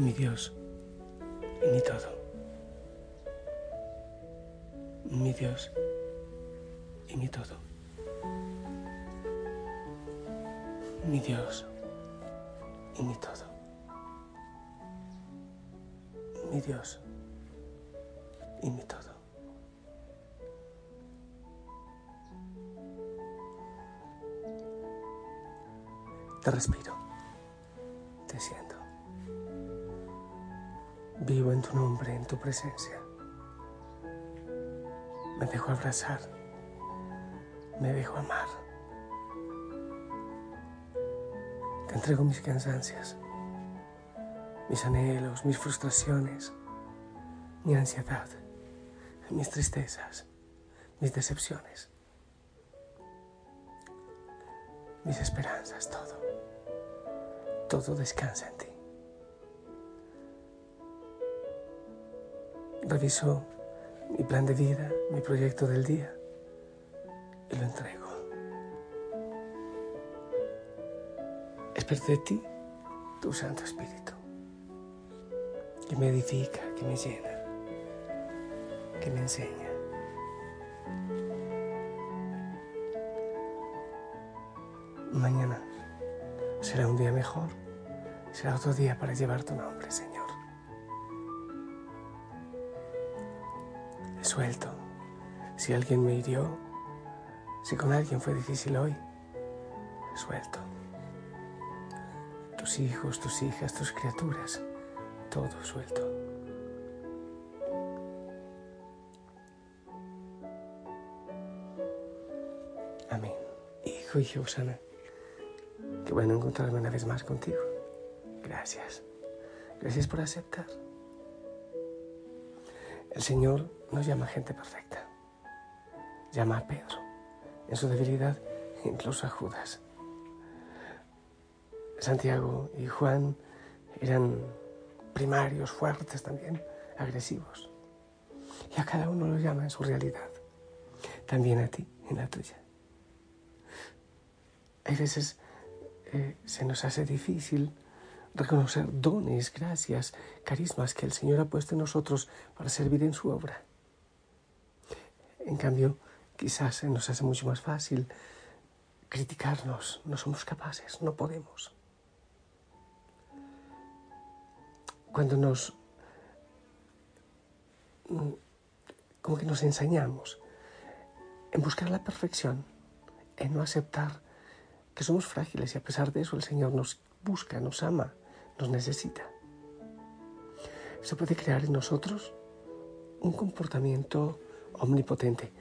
mi Dios y mi todo. Mi Dios y mi todo. Mi Dios y mi todo. Mi Dios y mi todo. Te respiro, te siento. Vivo en tu nombre, en tu presencia. Me dejo abrazar. Me dejo amar. Te entrego mis cansancias, mis anhelos, mis frustraciones, mi ansiedad, mis tristezas, mis decepciones, mis esperanzas, todo. Todo descansa en ti. Reviso mi plan de vida, mi proyecto del día y lo entrego. Espero de ti tu Santo Espíritu, que me edifica, que me llena, que me enseña. Mañana será un día mejor, será otro día para llevar tu nombre, Señor. Suelto. Si alguien me hirió, si con alguien fue difícil hoy, suelto. Tus hijos, tus hijas, tus criaturas, todo suelto. Amén. Hijo y hija Usana, qué bueno encontrarme una vez más contigo. Gracias. Gracias por aceptar. El Señor nos llama gente perfecta. Llama a Pedro, en su debilidad, incluso a Judas. Santiago y Juan eran primarios, fuertes también, agresivos. Y a cada uno lo llama en su realidad. También a ti, en la tuya. Hay veces eh, se nos hace difícil reconocer dones, gracias, carismas que el Señor ha puesto en nosotros para servir en su obra. En cambio, quizás nos hace mucho más fácil criticarnos. No somos capaces, no podemos. Cuando nos... como que nos ensañamos en buscar la perfección, en no aceptar que somos frágiles y a pesar de eso el Señor nos busca, nos ama, nos necesita. Eso puede crear en nosotros un comportamiento omnipotente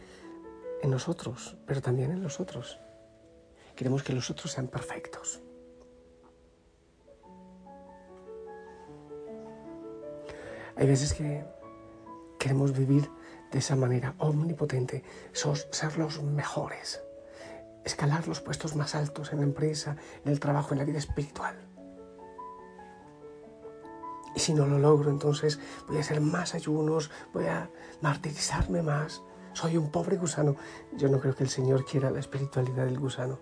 en nosotros, pero también en los otros. Queremos que los otros sean perfectos. Hay veces que queremos vivir de esa manera omnipotente, ser los mejores, escalar los puestos más altos en la empresa, en el trabajo, en la vida espiritual. Si no lo logro, entonces voy a hacer más ayunos, voy a martirizarme más. Soy un pobre gusano. Yo no creo que el Señor quiera la espiritualidad del gusano.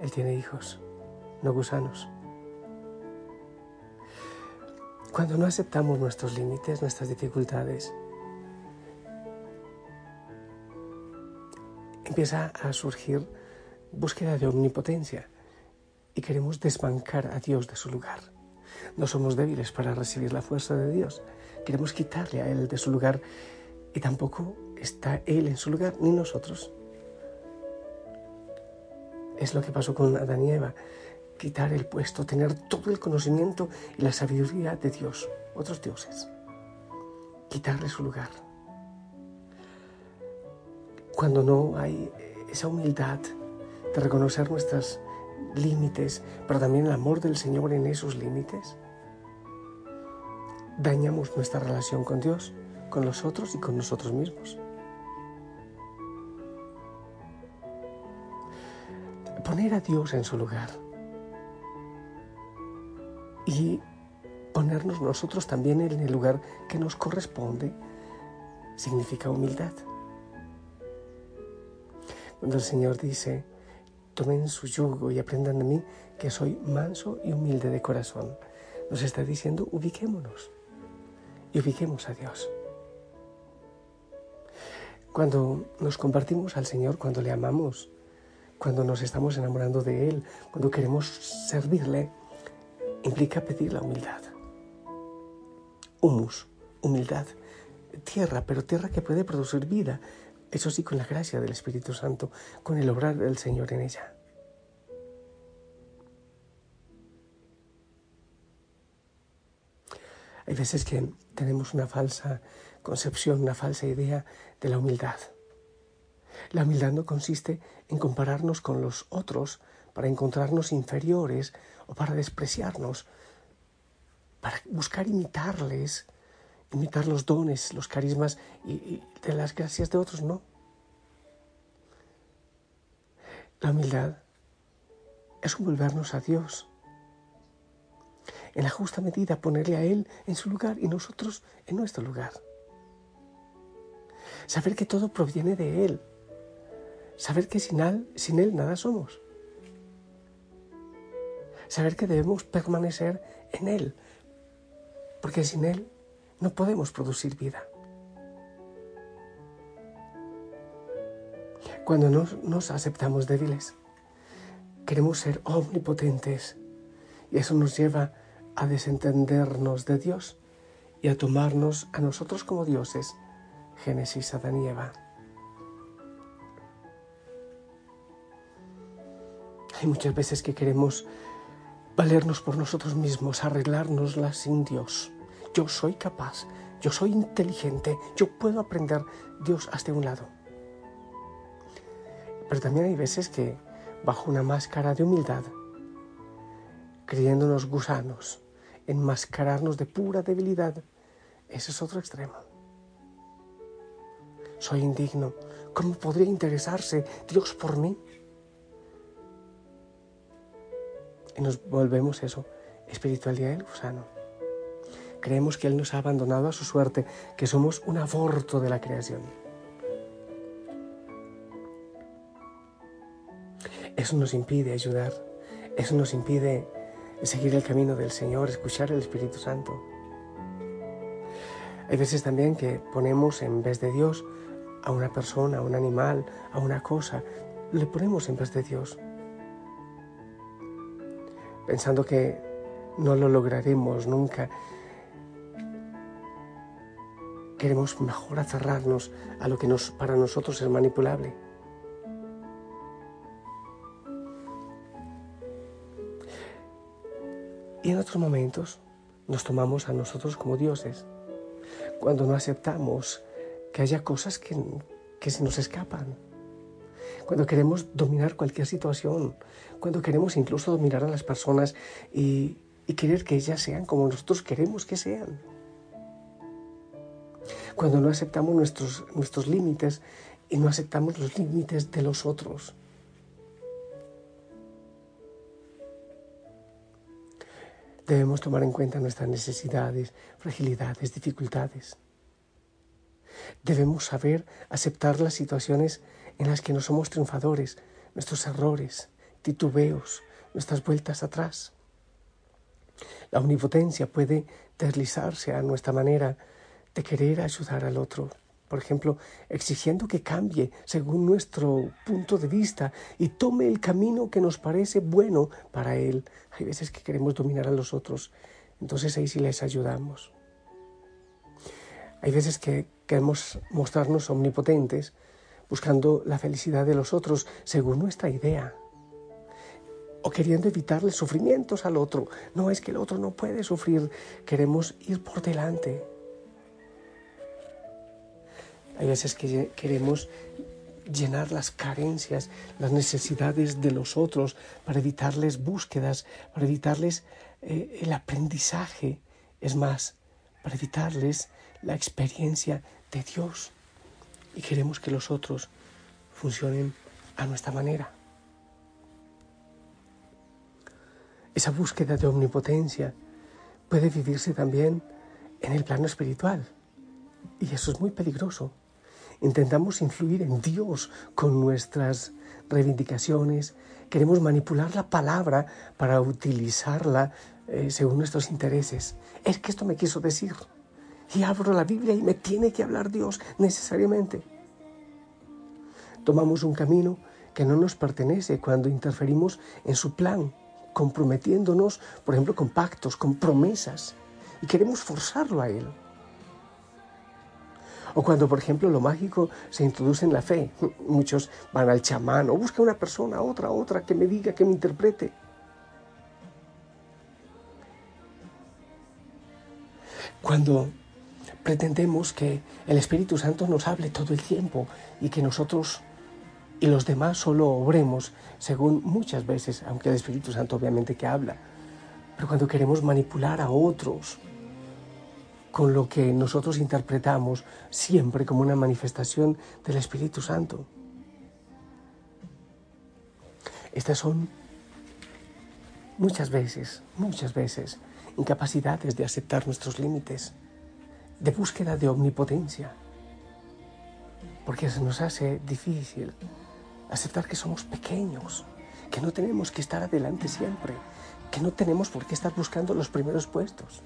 Él tiene hijos, no gusanos. Cuando no aceptamos nuestros límites, nuestras dificultades, empieza a surgir búsqueda de omnipotencia y queremos desbancar a Dios de su lugar. No somos débiles para recibir la fuerza de Dios. Queremos quitarle a Él de su lugar y tampoco está Él en su lugar, ni nosotros. Es lo que pasó con Adán y Eva. Quitar el puesto, tener todo el conocimiento y la sabiduría de Dios, otros dioses. Quitarle su lugar. Cuando no hay esa humildad de reconocer nuestros límites, pero también el amor del Señor en esos límites, dañamos nuestra relación con Dios, con los otros y con nosotros mismos. Poner a Dios en su lugar y ponernos nosotros también en el lugar que nos corresponde significa humildad. Cuando el Señor dice, tomen su yugo y aprendan de mí que soy manso y humilde de corazón, nos está diciendo, ubiquémonos y ubiquemos a Dios. Cuando nos compartimos al Señor, cuando le amamos, cuando nos estamos enamorando de Él, cuando queremos servirle, implica pedir la humildad. Humus, humildad, tierra, pero tierra que puede producir vida, eso sí, con la gracia del Espíritu Santo, con el obrar del Señor en ella. Hay veces que tenemos una falsa concepción, una falsa idea de la humildad. La humildad no consiste en compararnos con los otros para encontrarnos inferiores o para despreciarnos, para buscar imitarles, imitar los dones, los carismas y, de las gracias de otros, no. La humildad es volvernos a Dios en la justa medida ponerle a Él en su lugar y nosotros en nuestro lugar. Saber que todo proviene de Él. Saber que sin Él, sin él nada somos. Saber que debemos permanecer en Él, porque sin Él no podemos producir vida. Cuando nos, nos aceptamos débiles, queremos ser omnipotentes y eso nos lleva a desentendernos de Dios y a tomarnos a nosotros como dioses. Génesis, Adán y Eva. Hay muchas veces que queremos valernos por nosotros mismos, arreglárnoslas sin Dios. Yo soy capaz, yo soy inteligente, yo puedo aprender Dios hasta un lado. Pero también hay veces que, bajo una máscara de humildad, creyéndonos gusanos, enmascararnos de pura debilidad. Ese es otro extremo. Soy indigno. ¿Cómo podría interesarse Dios por mí? Y nos volvemos eso, espiritualidad del gusano. Creemos que Él nos ha abandonado a su suerte, que somos un aborto de la creación. Eso nos impide ayudar, eso nos impide seguir el camino del Señor, escuchar el Espíritu Santo. Hay veces también que ponemos en vez de Dios a una persona, a un animal, a una cosa, le ponemos en vez de Dios, pensando que no lo lograremos nunca. Queremos mejor aferrarnos a lo que nos, para nosotros es manipulable. Y en otros momentos nos tomamos a nosotros como dioses, cuando no aceptamos que haya cosas que, que se nos escapan, cuando queremos dominar cualquier situación, cuando queremos incluso dominar a las personas y, y querer que ellas sean como nosotros queremos que sean. Cuando no aceptamos nuestros, nuestros límites y no aceptamos los límites de los otros. Debemos tomar en cuenta nuestras necesidades, fragilidades, dificultades. Debemos saber aceptar las situaciones en las que no somos triunfadores, nuestros errores, titubeos, nuestras vueltas atrás. La omnipotencia puede deslizarse a nuestra manera de querer ayudar al otro, por ejemplo, exigiendo que cambie según nuestro punto de vista y tome el camino que nos parece bueno para él. Hay veces que queremos dominar a los otros, entonces ahí sí les ayudamos. Hay veces que queremos mostrarnos omnipotentes, buscando la felicidad de los otros según nuestra idea, o queriendo evitarle sufrimientos al otro. No es que el otro no puede sufrir, queremos ir por delante. Hay veces que queremos llenar las carencias, las necesidades de los otros, para evitarles búsquedas, para evitarles eh, el aprendizaje, es más, para evitarles la experiencia de Dios. Y queremos que los otros funcionen a nuestra manera. Esa búsqueda de omnipotencia puede vivirse también en el plano espiritual. Y eso es muy peligroso intentamos influir en Dios con nuestras reivindicaciones, queremos manipular la palabra para utilizarla eh, según nuestros intereses. Es que esto me quiso decir. Y abro la Biblia y me tiene que hablar Dios necesariamente. Tomamos un camino que no nos pertenece cuando interferimos en su plan, comprometiéndonos, por ejemplo, con pactos, con promesas, y queremos forzarlo a Él. O cuando, por ejemplo, lo mágico se introduce en la fe. Muchos van al chamán o buscan una persona, otra, otra, que me diga, que me interprete. Cuando pretendemos que el Espíritu Santo nos hable todo el tiempo y que nosotros y los demás solo obremos según muchas veces, aunque el Espíritu Santo obviamente que habla, pero cuando queremos manipular a otros con lo que nosotros interpretamos siempre como una manifestación del Espíritu Santo. Estas son muchas veces, muchas veces, incapacidades de aceptar nuestros límites, de búsqueda de omnipotencia, porque se nos hace difícil aceptar que somos pequeños, que no tenemos que estar adelante siempre, que no tenemos por qué estar buscando los primeros puestos,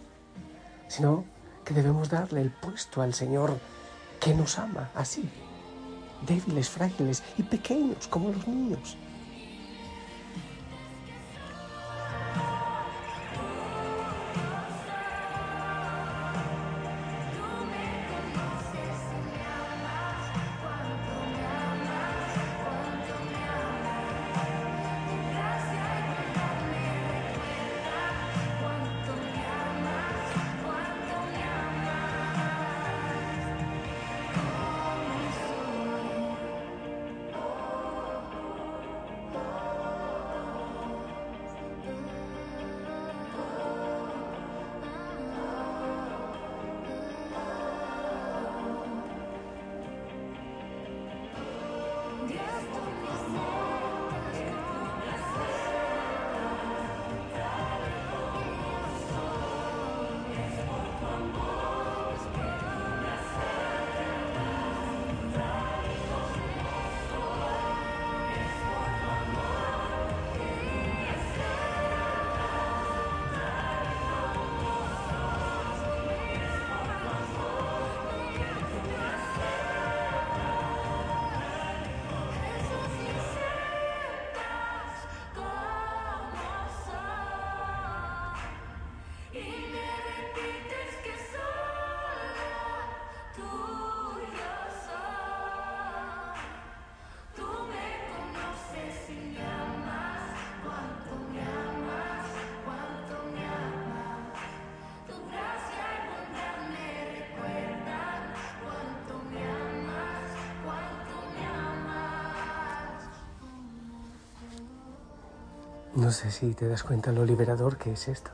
sino que debemos darle el puesto al Señor que nos ama así, débiles, frágiles y pequeños como los niños. No sé si te das cuenta lo liberador que es esto.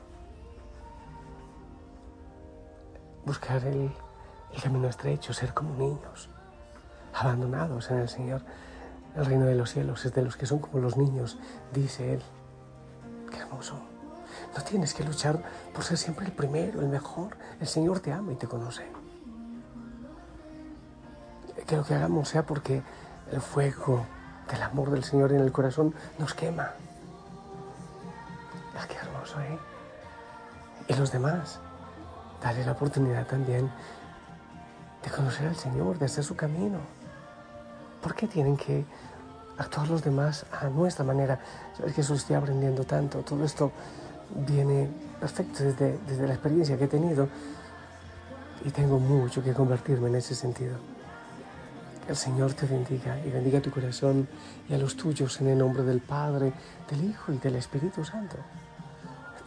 Buscar el, camino estrecho, ser como niños, abandonados en el Señor. El reino de los cielos es de los que son como los niños, dice Él. Qué hermoso. No tienes que luchar por ser siempre el primero, el mejor. El Señor te ama y te conoce. Que lo que hagamos sea porque el fuego del amor del Señor en el corazón nos quema. ¿Eh? Y los demás, darle la oportunidad también de conocer al Señor, de hacer su camino. ¿Por qué tienen que actuar los demás a nuestra manera? Sabes que estoy aprendiendo tanto. Todo esto viene perfecto desde, desde la experiencia que he tenido. y tengo mucho que convertirme en ese sentido. El Señor te bendiga y bendiga tu corazón y a los tuyos en el nombre del Padre, del Hijo y del Espíritu Santo.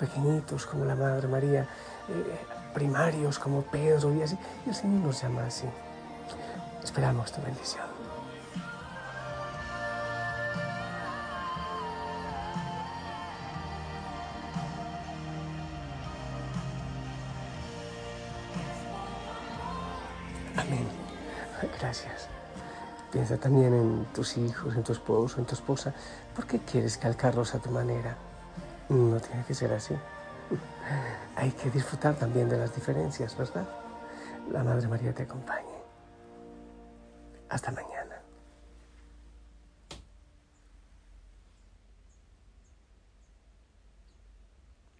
Pequeñitos como la Madre María, eh, primarios como Pedro y así. Y el Señor nos llama así. Esperamos tu bendición. Amén. Gracias. Piensa también en tus hijos, en tu esposo, en tu esposa. ¿Por qué quieres calcarlos a tu manera? No tiene que ser así. Hay que disfrutar también de las diferencias, ¿verdad? La Madre María te acompañe. Hasta mañana.